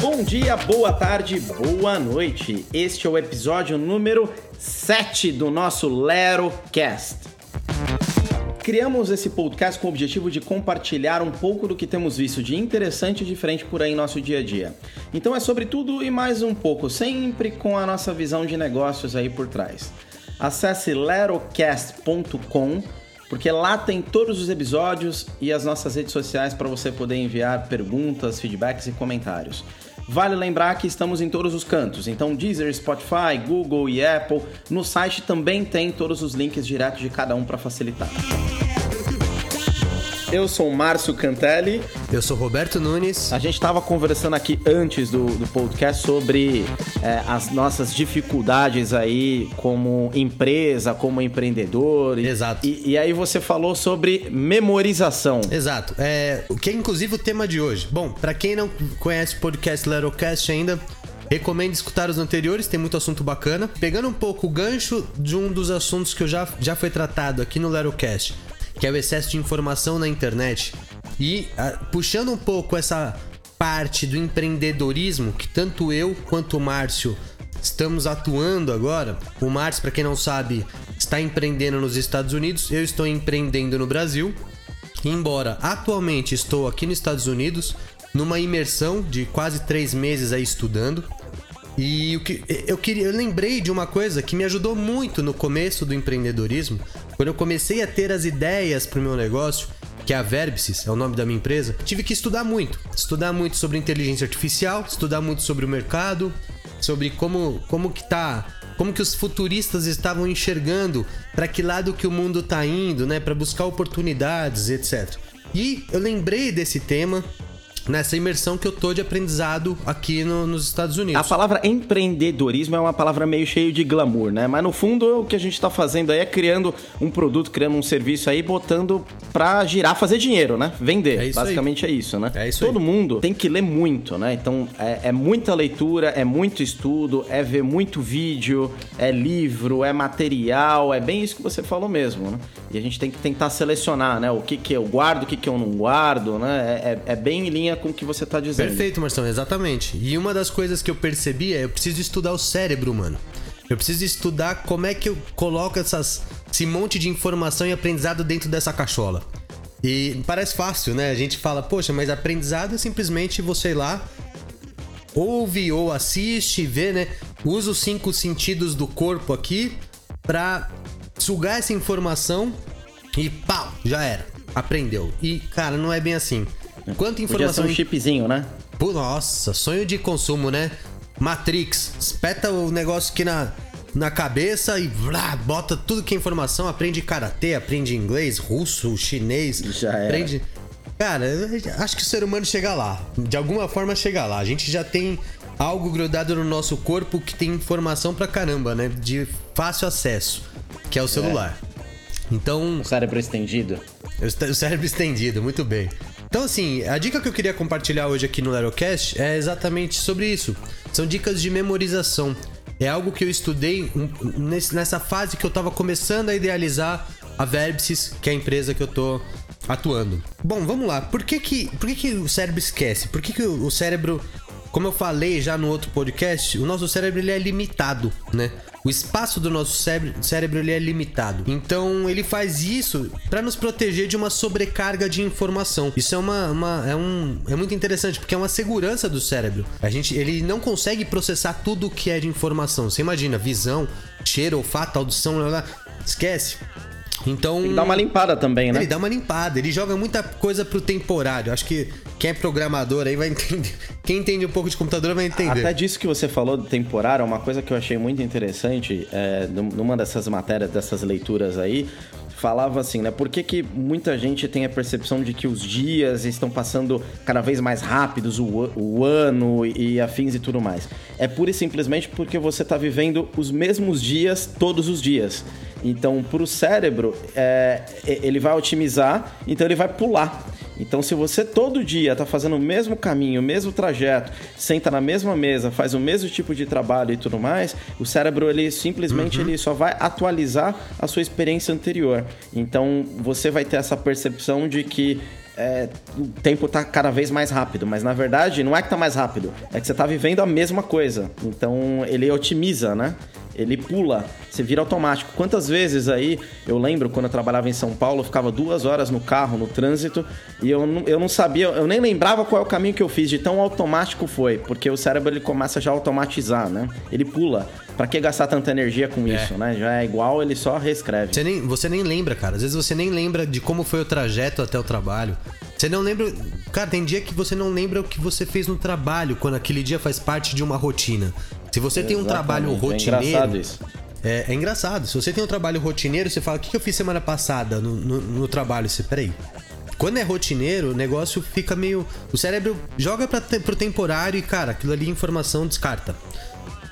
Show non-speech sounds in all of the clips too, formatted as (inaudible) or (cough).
Bom dia, boa tarde, boa noite. Este é o episódio número 7 do nosso LeroCast. Criamos esse podcast com o objetivo de compartilhar um pouco do que temos visto de interessante e diferente por aí em nosso dia a dia. Então é sobre tudo e mais um pouco, sempre com a nossa visão de negócios aí por trás. Acesse lerocast.com porque lá tem todos os episódios e as nossas redes sociais para você poder enviar perguntas, feedbacks e comentários. Vale lembrar que estamos em todos os cantos, então Deezer, Spotify, Google e Apple. No site também tem todos os links diretos de cada um para facilitar. Eu sou o Márcio Cantelli. Eu sou Roberto Nunes. A gente estava conversando aqui antes do, do podcast sobre é, as nossas dificuldades aí como empresa, como empreendedor. Exato. E, e aí você falou sobre memorização. Exato. É, o que é inclusive o tema de hoje. Bom, para quem não conhece o podcast Lerocast ainda, Recomendo escutar os anteriores, tem muito assunto bacana. Pegando um pouco o gancho de um dos assuntos que eu já, já foi tratado aqui no Lerocast, que é o excesso de informação na internet. E a, ah, puxando um pouco essa parte do empreendedorismo que tanto eu quanto o Márcio estamos atuando agora. O Márcio, para quem não sabe, está empreendendo nos Estados Unidos, eu estou empreendendo no Brasil. Embora atualmente estou aqui nos Estados Unidos, numa imersão de quase três meses aí estudando. E o que eu queria, eu lembrei de uma coisa que me ajudou muito no começo do empreendedorismo, quando eu comecei a ter as ideias para o meu negócio, que é a Verbsys, é o nome da minha empresa, tive que estudar muito, estudar muito sobre inteligência artificial, estudar muito sobre o mercado, sobre como como que tá, como que os futuristas estavam enxergando para que lado que o mundo tá indo, né, para buscar oportunidades, etc. E eu lembrei desse tema nessa imersão que eu tô de aprendizado aqui no, nos Estados Unidos. A palavra empreendedorismo é uma palavra meio cheia de glamour, né? Mas no fundo o que a gente tá fazendo aí é criando um produto, criando um serviço aí, botando pra girar, fazer dinheiro, né? Vender. É Basicamente aí. é isso, né? É isso Todo aí. mundo tem que ler muito, né? Então é, é muita leitura, é muito estudo, é ver muito vídeo, é livro, é material, é bem isso que você falou mesmo, né? E a gente tem que tentar selecionar, né? O que que eu guardo, o que que eu não guardo, né? É, é, é bem em linha com o que você está dizendo. Perfeito, Marcelo, exatamente. E uma das coisas que eu percebi é eu preciso estudar o cérebro, mano. Eu preciso estudar como é que eu coloco essas, esse monte de informação e aprendizado dentro dessa cachola. E parece fácil, né? A gente fala, poxa, mas aprendizado é simplesmente você ir lá, ouve ou assiste, vê, né? Usa os cinco sentidos do corpo aqui pra sugar essa informação e pau, já era. Aprendeu. E, cara, não é bem assim. Quanta informação. Podia ser um chipzinho, né? Pô, nossa, sonho de consumo, né? Matrix, espeta o negócio aqui na, na cabeça e blá, bota tudo que é informação, aprende karatê, aprende inglês, russo, chinês, já era. aprende. Cara, acho que o ser humano chega lá. De alguma forma chega lá. A gente já tem algo grudado no nosso corpo que tem informação pra caramba, né? De fácil acesso, que é o celular. É. Então. O cérebro estendido. O cérebro estendido, muito bem. Então, assim, a dica que eu queria compartilhar hoje aqui no Lerocast é exatamente sobre isso. São dicas de memorização. É algo que eu estudei nessa fase que eu estava começando a idealizar a Verbsys, que é a empresa que eu tô atuando. Bom, vamos lá. Por que que, por que, que o cérebro esquece? Por que, que o cérebro como eu falei já no outro podcast, o nosso cérebro ele é limitado, né? O espaço do nosso cérebro, cérebro ele é limitado. Então ele faz isso para nos proteger de uma sobrecarga de informação. Isso é uma, uma, é um é muito interessante porque é uma segurança do cérebro. A gente ele não consegue processar tudo o que é de informação. Você imagina visão, cheiro, olfato, audição, blá, blá. esquece. Então. Ele dá uma limpada também, né? Ele dá uma limpada, ele joga muita coisa pro temporário. Acho que quem é programador aí vai entender. (laughs) Quem entende um pouco de computador vai entender. Até disso que você falou do temporário, é uma coisa que eu achei muito interessante é, numa dessas matérias, dessas leituras aí, falava assim, né? Por que, que muita gente tem a percepção de que os dias estão passando cada vez mais rápidos, o, o ano e afins e tudo mais? É pura e simplesmente porque você está vivendo os mesmos dias todos os dias. Então, para o cérebro, é, ele vai otimizar, então ele vai pular. Então, se você todo dia está fazendo o mesmo caminho, o mesmo trajeto, senta na mesma mesa, faz o mesmo tipo de trabalho e tudo mais, o cérebro ele simplesmente uhum. ele só vai atualizar a sua experiência anterior. Então, você vai ter essa percepção de que é, o tempo tá cada vez mais rápido, mas na verdade não é que tá mais rápido, é que você tá vivendo a mesma coisa. Então ele otimiza, né? Ele pula, você vira automático. Quantas vezes aí, eu lembro quando eu trabalhava em São Paulo, eu ficava duas horas no carro, no trânsito, e eu não, eu não sabia, eu nem lembrava qual é o caminho que eu fiz, de tão automático foi, porque o cérebro ele começa já a automatizar, né? Ele pula. Pra que gastar tanta energia com é. isso, né? Já é igual, ele só reescreve. Você nem, você nem lembra, cara. Às vezes você nem lembra de como foi o trajeto até o trabalho. Você não lembra. Cara, tem dia que você não lembra o que você fez no trabalho, quando aquele dia faz parte de uma rotina. Se você Exatamente. tem um trabalho rotineiro. É engraçado isso. É, é, engraçado. Se você tem um trabalho rotineiro, você fala: o que, eu fiz semana passada no, no, no trabalho? Você, peraí. Quando é rotineiro, o negócio fica meio. O cérebro joga pra, pro temporário e, cara, aquilo ali informação descarta.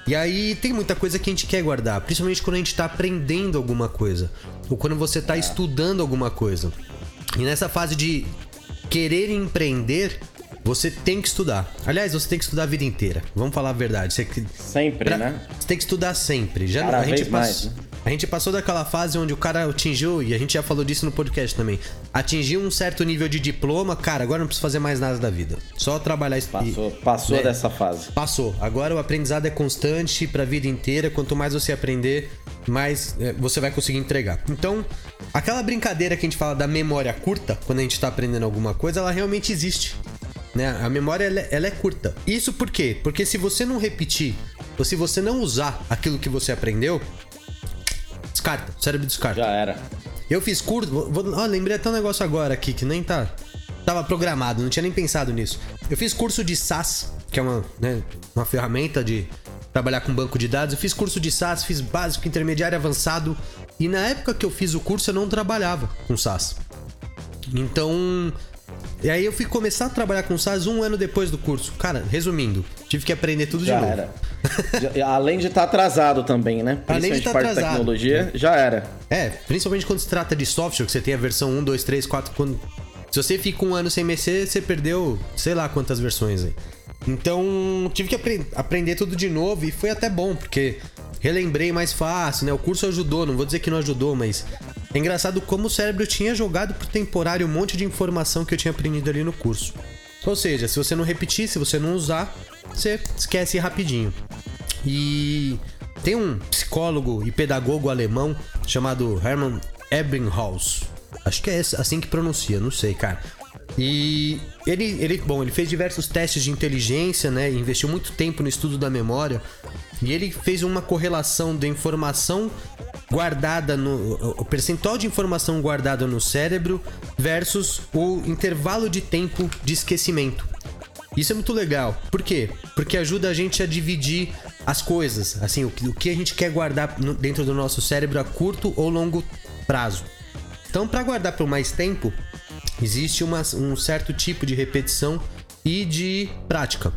E aí tem muita coisa que a gente quer guardar, principalmente quando a gente tá aprendendo alguma coisa, ou quando você tá estudando alguma coisa. E nessa fase de querer empreender, você tem que estudar. Aliás, você tem que estudar a vida inteira. Vamos falar a verdade. Você... Sempre, pra... né? Você tem que estudar sempre. Já Cada a gente mais, né? A gente passou daquela fase onde o cara atingiu, e a gente já falou disso no podcast também, atingiu um certo nível de diploma, cara, agora não precisa fazer mais nada da vida. Só trabalhar isso. Passou, passou é, dessa fase. Passou. Agora o aprendizado é constante pra vida inteira. Quanto mais você aprender, mais é, você vai conseguir entregar. Então, aquela brincadeira que a gente fala da memória curta, quando a gente tá aprendendo alguma coisa, ela realmente existe. Né? A memória ela, é, ela é curta. Isso por quê? Porque se você não repetir, ou se você não usar aquilo que você aprendeu, Descarta, o cérebro descarta. Já era. Eu fiz curso. Vou, ó, lembrei até um negócio agora aqui que nem tá. Tava programado, não tinha nem pensado nisso. Eu fiz curso de SAS, que é uma, né, uma ferramenta de trabalhar com banco de dados. Eu fiz curso de SAS, fiz básico, intermediário, avançado. E na época que eu fiz o curso, eu não trabalhava com SAS. Então, e aí eu fui começar a trabalhar com SAS um ano depois do curso. Cara, resumindo, tive que aprender tudo já de novo. Era. (laughs) já, além de estar tá atrasado também, né? Além de estar tá atrasado. tecnologia, já era. É, principalmente quando se trata de software, que você tem a versão 1, 2, 3, 4. Quando... Se você fica um ano sem mexer, você perdeu sei lá quantas versões aí. Então, tive que apre aprender tudo de novo e foi até bom, porque relembrei mais fácil, né? O curso ajudou, não vou dizer que não ajudou, mas é engraçado como o cérebro tinha jogado pro temporário um monte de informação que eu tinha aprendido ali no curso. Ou seja, se você não repetir, se você não usar, você esquece rapidinho. E tem um psicólogo e pedagogo alemão chamado Hermann Ebbinghaus. Acho que é assim que pronuncia, não sei, cara. E ele, ele, bom, ele fez diversos testes de inteligência, né? Investiu muito tempo no estudo da memória. E ele fez uma correlação da informação guardada no. o percentual de informação guardada no cérebro versus o intervalo de tempo de esquecimento. Isso é muito legal. Por quê? Porque ajuda a gente a dividir as coisas, assim, o que, o que a gente quer guardar dentro do nosso cérebro a curto ou longo prazo. Então, para guardar por mais tempo, existe uma, um certo tipo de repetição e de prática.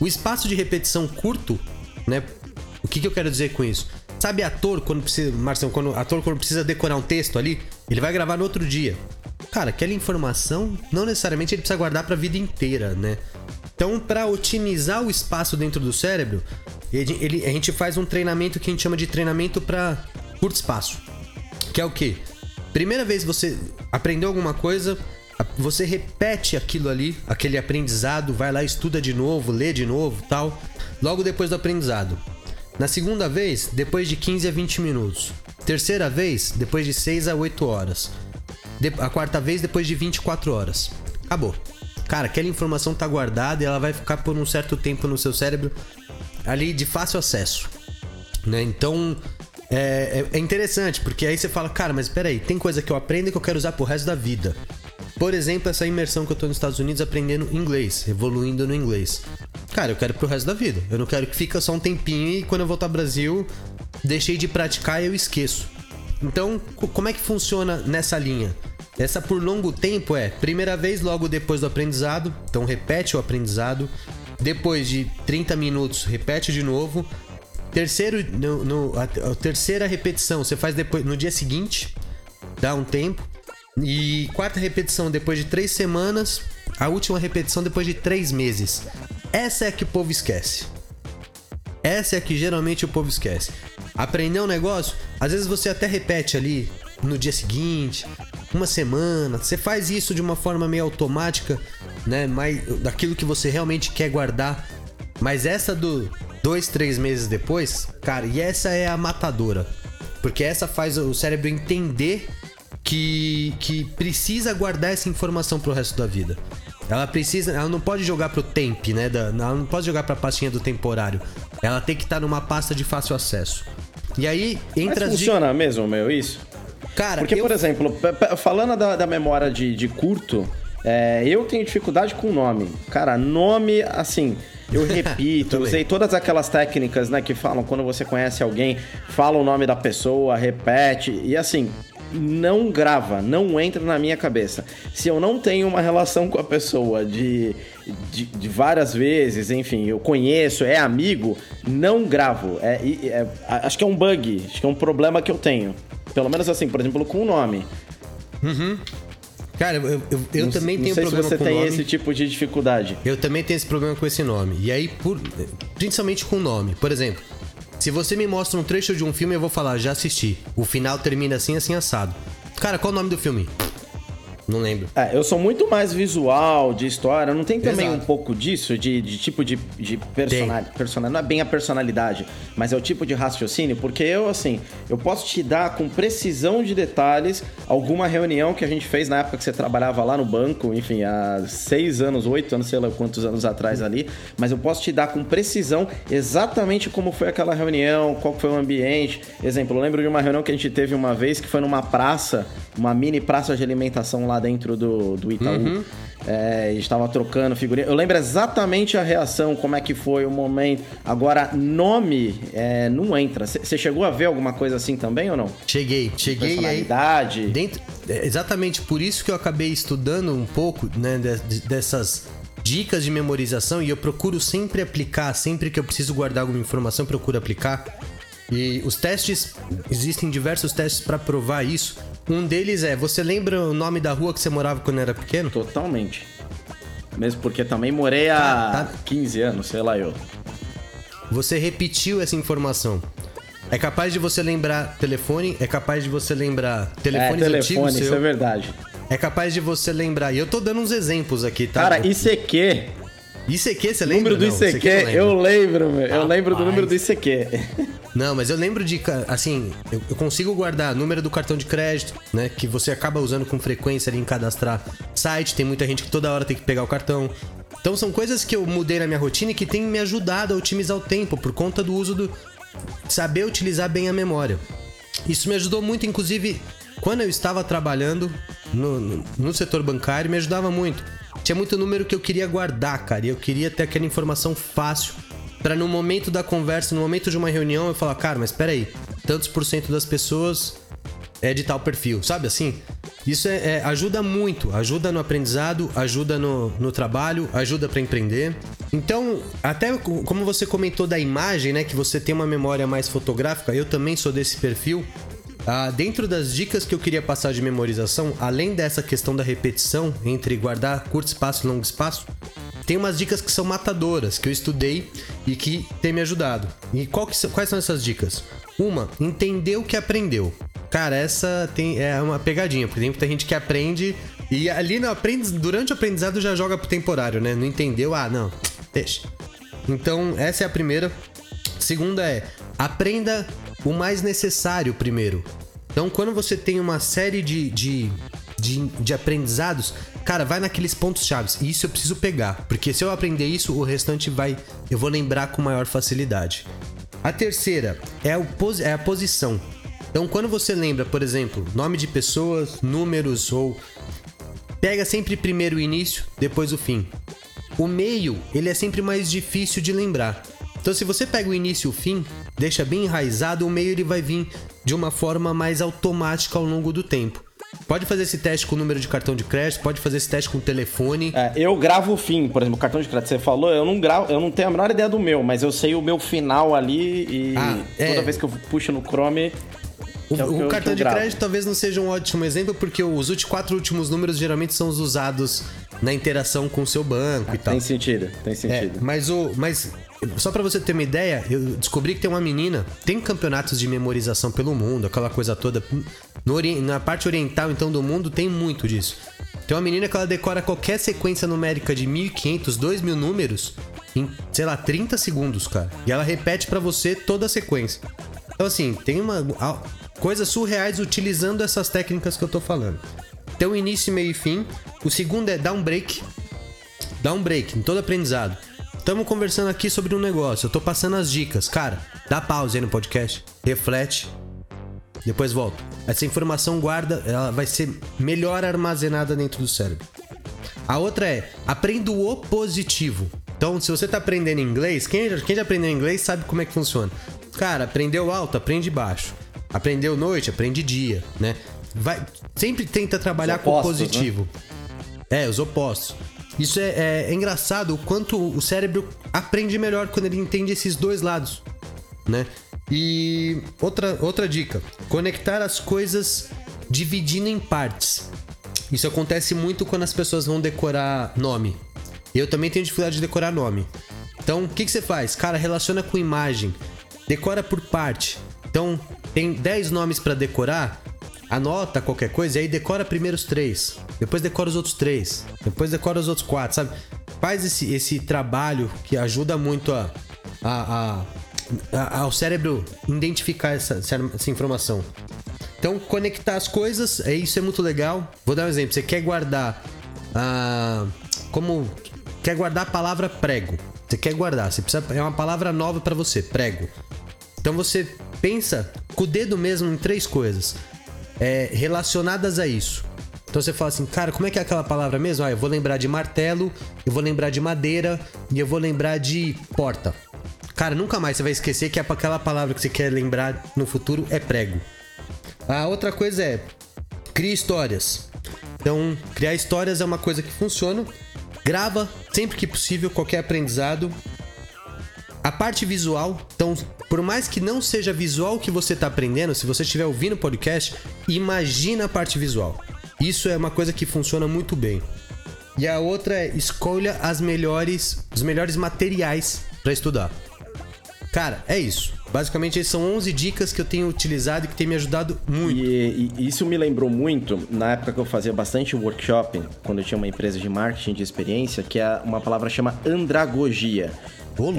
O espaço de repetição curto, né? O que, que eu quero dizer com isso? Sabe ator quando precisa, Marcelo, quando ator quando precisa decorar um texto ali, ele vai gravar no outro dia. Cara, aquela informação não necessariamente ele precisa guardar para a vida inteira, né? Então, para otimizar o espaço dentro do cérebro, ele, ele, a gente faz um treinamento que a gente chama de treinamento para curto espaço. Que é o quê? Primeira vez você aprendeu alguma coisa, você repete aquilo ali, aquele aprendizado, vai lá, estuda de novo, lê de novo, tal. Logo depois do aprendizado. Na segunda vez, depois de 15 a 20 minutos. Terceira vez, depois de 6 a 8 horas. De a quarta vez, depois de 24 horas. Acabou. Cara, aquela informação tá guardada e ela vai ficar por um certo tempo no seu cérebro ali de fácil acesso. Né? Então, é, é, é interessante, porque aí você fala, cara, mas peraí, tem coisa que eu aprendo que eu quero usar pro resto da vida. Por exemplo, essa imersão que eu tô nos Estados Unidos aprendendo inglês, evoluindo no inglês. Cara, eu quero pro resto da vida. Eu não quero que fique só um tempinho e quando eu voltar ao Brasil, deixei de praticar e eu esqueço. Então, como é que funciona nessa linha? Essa por longo tempo é, primeira vez logo depois do aprendizado, então repete o aprendizado. Depois de 30 minutos, repete de novo. Terceiro, no, no a, a, terceira repetição você faz depois no dia seguinte, dá um tempo. E quarta repetição depois de três semanas. A última repetição depois de três meses. Essa é a que o povo esquece. Essa é a que geralmente o povo esquece. Aprender um negócio, às vezes você até repete ali no dia seguinte, uma semana. Você faz isso de uma forma meio automática, né? Mais, daquilo que você realmente quer guardar. Mas essa do dois, três meses depois, cara, e essa é a matadora. Porque essa faz o cérebro entender que, que precisa guardar essa informação pro resto da vida. Ela precisa, ela não pode jogar pro temp, né? Da, ela não pode jogar pra pastinha do temporário. Ela tem que estar tá numa pasta de fácil acesso. E aí entra Mas funciona de... mesmo, meu, isso? Cara, Porque, eu... por exemplo, falando da, da memória de, de curto, é, eu tenho dificuldade com nome. Cara, nome, assim, eu (laughs) repito, usei todas aquelas técnicas, né, que falam quando você conhece alguém, fala o nome da pessoa, repete, e assim, não grava, não entra na minha cabeça. Se eu não tenho uma relação com a pessoa de, de, de várias vezes, enfim, eu conheço, é amigo, não gravo. É, é, acho que é um bug, acho que é um problema que eu tenho. Pelo menos assim, por exemplo, com o nome. Uhum. Cara, eu, eu, eu não, também tenho problema se você tem nome. esse tipo de dificuldade. Eu também tenho esse problema com esse nome. E aí, por, principalmente com o nome. Por exemplo, se você me mostra um trecho de um filme, eu vou falar, já assisti. O final termina assim, assim, assado. Cara, qual o nome do filme? Não lembro. É, eu sou muito mais visual, de história. Não tem também Exato. um pouco disso, de, de tipo de, de personalidade, personalidade. Não é bem a personalidade, mas é o tipo de raciocínio, porque eu, assim, eu posso te dar com precisão de detalhes alguma reunião que a gente fez na época que você trabalhava lá no banco, enfim, há seis anos, oito anos, sei lá quantos anos atrás ali, mas eu posso te dar com precisão exatamente como foi aquela reunião, qual foi o ambiente. Exemplo, eu lembro de uma reunião que a gente teve uma vez que foi numa praça, uma mini praça de alimentação lá dentro do, do Itaú. Uhum. É, estava trocando figurinha. Eu lembro exatamente a reação, como é que foi o momento. Agora, nome é, não entra. Você chegou a ver alguma coisa assim também ou não? Cheguei, cheguei. Personalidade. Aí, dentro, é, exatamente por isso que eu acabei estudando um pouco né, de, dessas dicas de memorização e eu procuro sempre aplicar, sempre que eu preciso guardar alguma informação, procuro aplicar. E os testes, existem diversos testes para provar isso. Um deles é: você lembra o nome da rua que você morava quando era pequeno? Totalmente. Mesmo porque também morei há tá, tá. 15 anos, sei lá eu. Você repetiu essa informação. É capaz de você lembrar telefone, é capaz de você lembrar telefones é, telefone, antigos. Isso é verdade. É capaz de você lembrar. E eu tô dando uns exemplos aqui, tá? Cara, ICQ. ICQ, você lembra? Número do ICQ, ICQ eu, eu lembro, meu. Eu lembro do número do ICQ. Não, mas eu lembro de, assim, eu, eu consigo guardar número do cartão de crédito, né? Que você acaba usando com frequência ali em cadastrar site. Tem muita gente que toda hora tem que pegar o cartão. Então são coisas que eu mudei na minha rotina e que tem me ajudado a otimizar o tempo por conta do uso do. saber utilizar bem a memória. Isso me ajudou muito, inclusive, quando eu estava trabalhando no, no, no setor bancário, me ajudava muito. Tinha muito número que eu queria guardar, cara, e eu queria ter aquela informação fácil para no momento da conversa, no momento de uma reunião, eu falar, cara, mas espera aí, tantos por cento das pessoas é de tal perfil, sabe assim? Isso é, é, ajuda muito, ajuda no aprendizado, ajuda no, no trabalho, ajuda para empreender. Então, até como você comentou da imagem, né, que você tem uma memória mais fotográfica, eu também sou desse perfil. Ah, dentro das dicas que eu queria passar de memorização, além dessa questão da repetição entre guardar curto espaço e longo espaço, tem umas dicas que são matadoras, que eu estudei e que tem me ajudado. E quais são essas dicas? Uma, entender o que aprendeu. Cara, essa tem, é uma pegadinha, porque tem muita gente que aprende e ali no aprendiz, durante o aprendizado já joga pro temporário, né? Não entendeu? Ah, não, deixa. Então, essa é a primeira. Segunda é, aprenda o mais necessário primeiro. Então, quando você tem uma série de, de, de, de aprendizados, cara, vai naqueles pontos chaves. E isso eu preciso pegar, porque se eu aprender isso, o restante vai, eu vou lembrar com maior facilidade. A terceira é, o, é a posição. Então, quando você lembra, por exemplo, nome de pessoas, números ou pega sempre primeiro o início, depois o fim. O meio, ele é sempre mais difícil de lembrar. Então, se você pega o início e o fim, deixa bem enraizado, o meio ele vai vir de uma forma mais automática ao longo do tempo. Pode fazer esse teste com o número de cartão de crédito, pode fazer esse teste com o telefone. É, eu gravo o fim, por exemplo, o cartão de crédito você falou, eu não gravo, eu não tenho a menor ideia do meu, mas eu sei o meu final ali e ah, é. toda vez que eu puxo no Chrome. O, é o, o cartão de crédito talvez não seja um ótimo exemplo, porque os quatro últimos números geralmente são os usados na interação com o seu banco ah, e tal. Tem sentido, tem sentido. É, mas o. Mas Só para você ter uma ideia, eu descobri que tem uma menina, tem campeonatos de memorização pelo mundo, aquela coisa toda. No, na parte oriental, então, do mundo, tem muito disso. Tem uma menina que ela decora qualquer sequência numérica de 1500, 2000 números em, sei lá, 30 segundos, cara. E ela repete para você toda a sequência. Então, assim, tem uma. Coisas surreais utilizando essas técnicas que eu tô falando. Um início, meio e fim. O segundo é dar um break. Dar um break em todo aprendizado. Estamos conversando aqui sobre um negócio. Eu tô passando as dicas. Cara, dá pausa aí no podcast. Reflete. Depois volta. Essa informação guarda, ela vai ser melhor armazenada dentro do cérebro. A outra é aprenda o positivo. Então, se você tá aprendendo inglês, quem, quem já aprendeu inglês sabe como é que funciona. Cara, aprendeu alto, aprende baixo. Aprendeu noite, aprende dia, né? Vai, sempre tenta trabalhar opostos, com o positivo. Né? É, os opostos. Isso é, é, é, engraçado o quanto o cérebro aprende melhor quando ele entende esses dois lados, né? E outra, outra dica: conectar as coisas dividindo em partes. Isso acontece muito quando as pessoas vão decorar nome. Eu também tenho dificuldade de decorar nome. Então, o que, que você faz? Cara, relaciona com imagem. Decora por parte. Então, tem 10 nomes para decorar, anota qualquer coisa e aí decora primeiro os três. Depois decora os outros três. Depois decora os outros quatro, sabe? Faz esse, esse trabalho que ajuda muito a, a, a, a ao cérebro identificar essa, essa informação. Então, conectar as coisas, é isso é muito legal. Vou dar um exemplo. Você quer guardar. Ah, como. Quer guardar a palavra prego. Você quer guardar. Você precisa, é uma palavra nova para você, prego. Então você pensa com o dedo mesmo em três coisas é, relacionadas a isso. Então você fala assim, cara, como é que é aquela palavra mesmo? Ah, eu vou lembrar de martelo, eu vou lembrar de madeira e eu vou lembrar de porta. Cara, nunca mais você vai esquecer que é aquela palavra que você quer lembrar no futuro é prego. A outra coisa é cria histórias. Então, criar histórias é uma coisa que funciona. Grava sempre que possível qualquer aprendizado. A parte visual, então por mais que não seja visual que você está aprendendo, se você estiver ouvindo o podcast, imagina a parte visual. Isso é uma coisa que funciona muito bem. E a outra é escolha as melhores, os melhores materiais para estudar. Cara, é isso. Basicamente, essas são 11 dicas que eu tenho utilizado e que tem me ajudado muito. E, e, isso me lembrou muito na época que eu fazia bastante workshop, quando eu tinha uma empresa de marketing de experiência, que é uma palavra chama andragogia.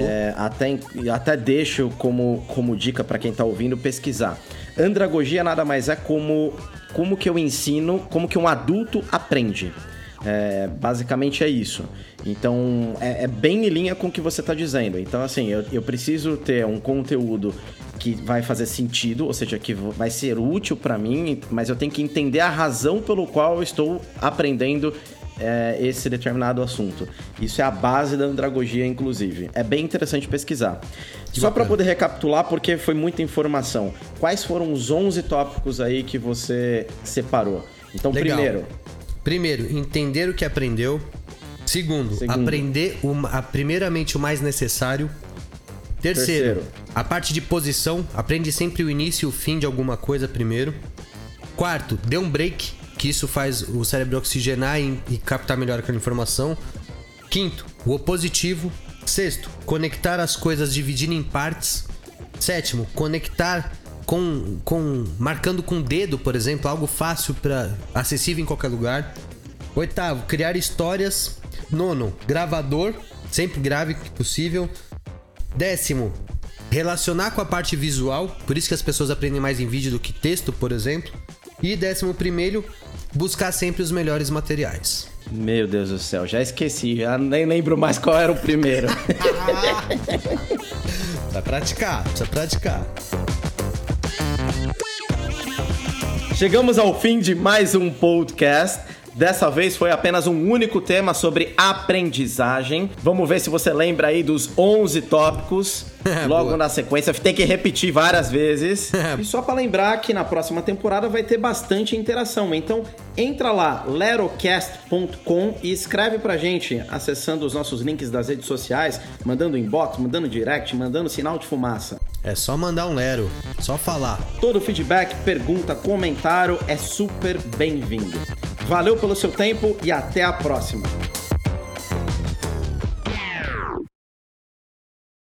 É, até, até deixo como, como dica para quem está ouvindo pesquisar. Andragogia nada mais é como, como que eu ensino, como que um adulto aprende. É, basicamente é isso. Então, é, é, bem em linha com o que você está dizendo. Então, assim, eu, eu preciso ter um conteúdo que vai fazer sentido, ou seja, que vai ser útil para mim, mas eu tenho que entender a razão pelo qual eu estou aprendendo é, esse determinado assunto. Isso é a base da andragogia, inclusive. É bem interessante pesquisar. Que Só para poder recapitular, porque foi muita informação. Quais foram os 11 tópicos aí que você separou? Então, Legal. primeiro. Primeiro, entender o que aprendeu. Segundo, Segundo. aprender uma, primeiramente o mais necessário. Terceiro, Terceiro, a parte de posição. Aprende sempre o início e o fim de alguma coisa primeiro. Quarto, dê um break que isso faz o cérebro oxigenar e, e captar melhor aquela informação. Quinto, o opositivo. Sexto, conectar as coisas dividindo em partes. Sétimo, conectar com, com marcando com o dedo, por exemplo, algo fácil para acessível em qualquer lugar. Oitavo, criar histórias. Nono, gravador, sempre grave que possível. Décimo, relacionar com a parte visual, por isso que as pessoas aprendem mais em vídeo do que texto, por exemplo. E décimo primeiro, buscar sempre os melhores materiais. Meu Deus do céu, já esqueci, já nem lembro mais qual era o primeiro. (laughs) (laughs) precisa praticar, precisa praticar. Chegamos ao fim de mais um podcast. Dessa vez foi apenas um único tema sobre aprendizagem. Vamos ver se você lembra aí dos 11 tópicos. (laughs) Logo na sequência, tem que repetir várias vezes. (laughs) e só para lembrar que na próxima temporada vai ter bastante interação. Então, entra lá, lerocast.com e escreve pra gente, acessando os nossos links das redes sociais, mandando inbox, mandando direct, mandando sinal de fumaça. É só mandar um Lero, só falar. Todo feedback, pergunta, comentário é super bem-vindo. Valeu pelo seu tempo e até a próxima.